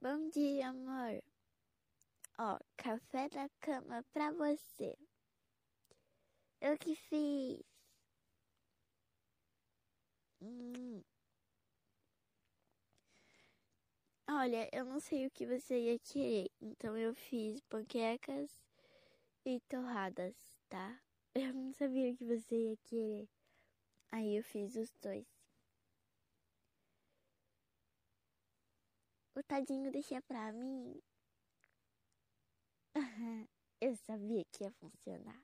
Bom dia, amor. Ó, café da cama pra você. Eu que fiz. Hum. Olha, eu não sei o que você ia querer, então eu fiz panquecas e torradas, tá? Eu não sabia o que você ia querer. Aí eu fiz os dois. Tadinho deixa pra mim. Eu sabia que ia funcionar.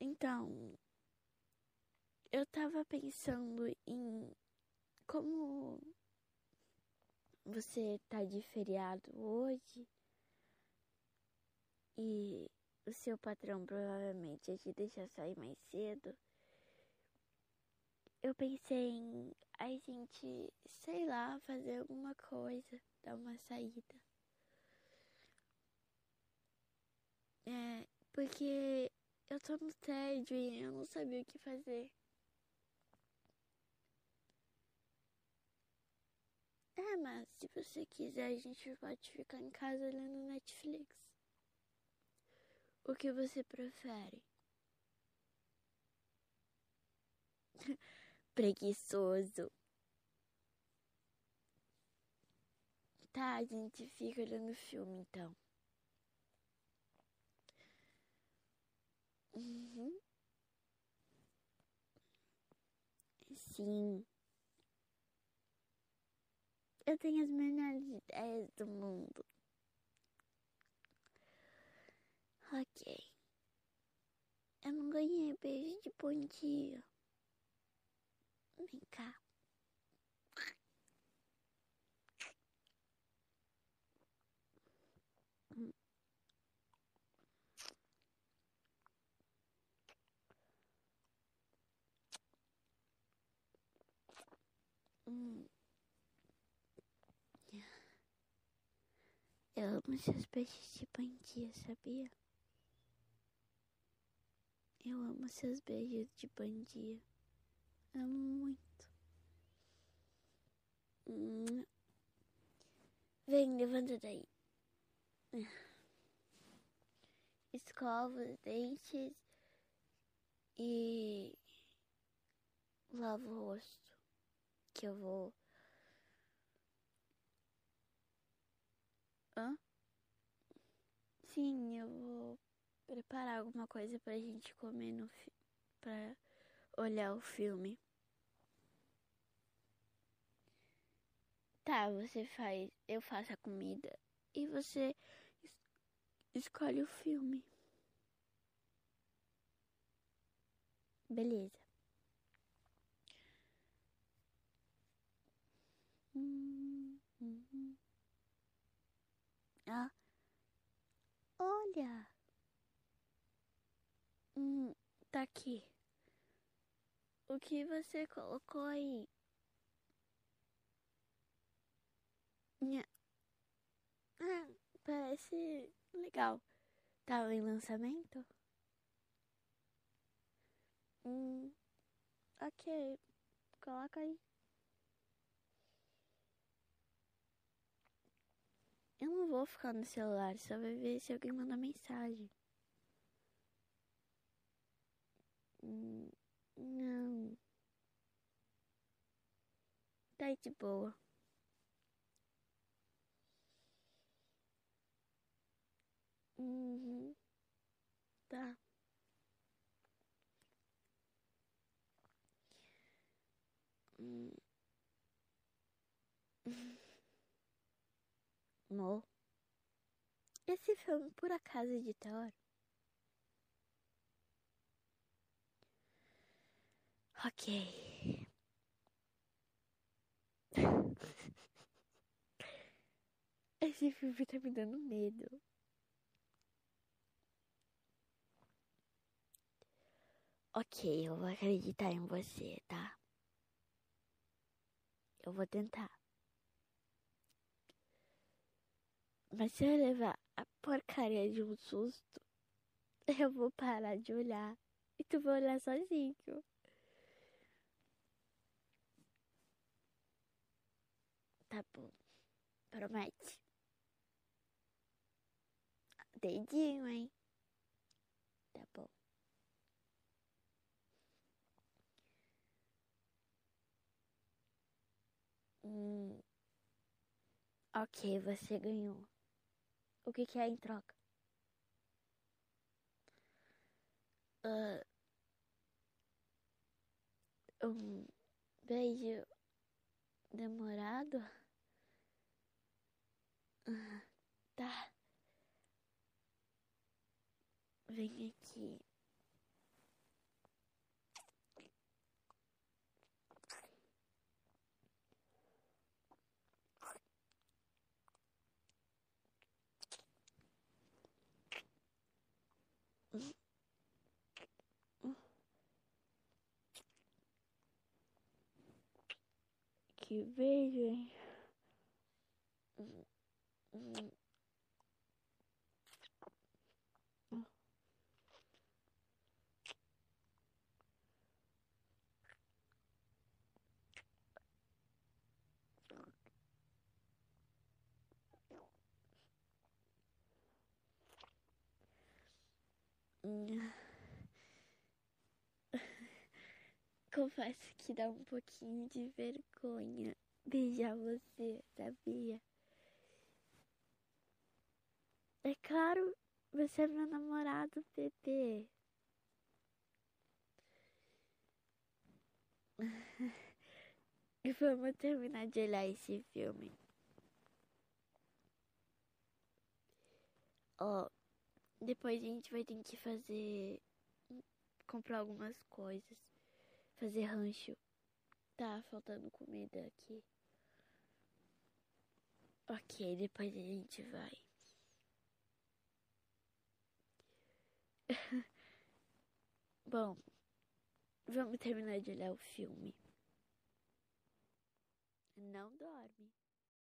Então, eu tava pensando em como você tá de feriado hoje e o seu patrão provavelmente ia te deixar sair mais cedo. Eu pensei em a gente, sei lá, fazer alguma coisa, dar uma saída. É, porque eu tô no tédio e eu não sabia o que fazer. É, mas se você quiser, a gente pode ficar em casa olhando Netflix. O que você prefere? Preguiçoso. Tá, a gente fica olhando filme então. Uhum. Sim. Eu tenho as melhores ideias do mundo. Ok. Eu não ganhei beijo de bom dia. Vem cá. Hum. Eu amo seus beijos de bandia, sabia? Eu amo seus beijos de bandia. Amo muito. Hum. Vem, levanta daí. Escova os dentes e lava o rosto. Que eu vou. Hã? Sim, eu vou preparar alguma coisa pra gente comer no fi... pra olhar o filme. Tá, você faz, eu faço a comida e você es escolhe o filme. Beleza. Hum, hum, hum. Ah, olha. Hum, tá aqui. O que você colocou aí? Ah, parece legal. Tá em lançamento? Hum, ok. Coloca aí. Eu não vou ficar no celular, só vai ver se alguém manda mensagem. Hum, não. Tá de boa. Uhum. Tá. Hum. Mo. Esse filme por acaso é de terror? Ok. Esse filme tá me dando medo. Ok, eu vou acreditar em você, tá? Eu vou tentar. Mas se eu levar porcaria de um susto, eu vou parar de olhar e tu vai olhar sozinho. Tá bom. Promete. Dedinho, hein? Tá bom. Hum. Ok, você ganhou. O que, que é em troca? Uh, um beijo demorado? Uh, tá. Vem aqui. Que beijo, hein? Confesso que dá um pouquinho de vergonha beijar você, sabia? É claro, você é meu namorado, bebê. E vamos terminar de olhar esse filme. Ó, depois a gente vai ter que fazer. comprar algumas coisas. Fazer rancho. Tá faltando comida aqui. Ok, depois a gente vai. Bom, vamos terminar de olhar o filme. Não dorme.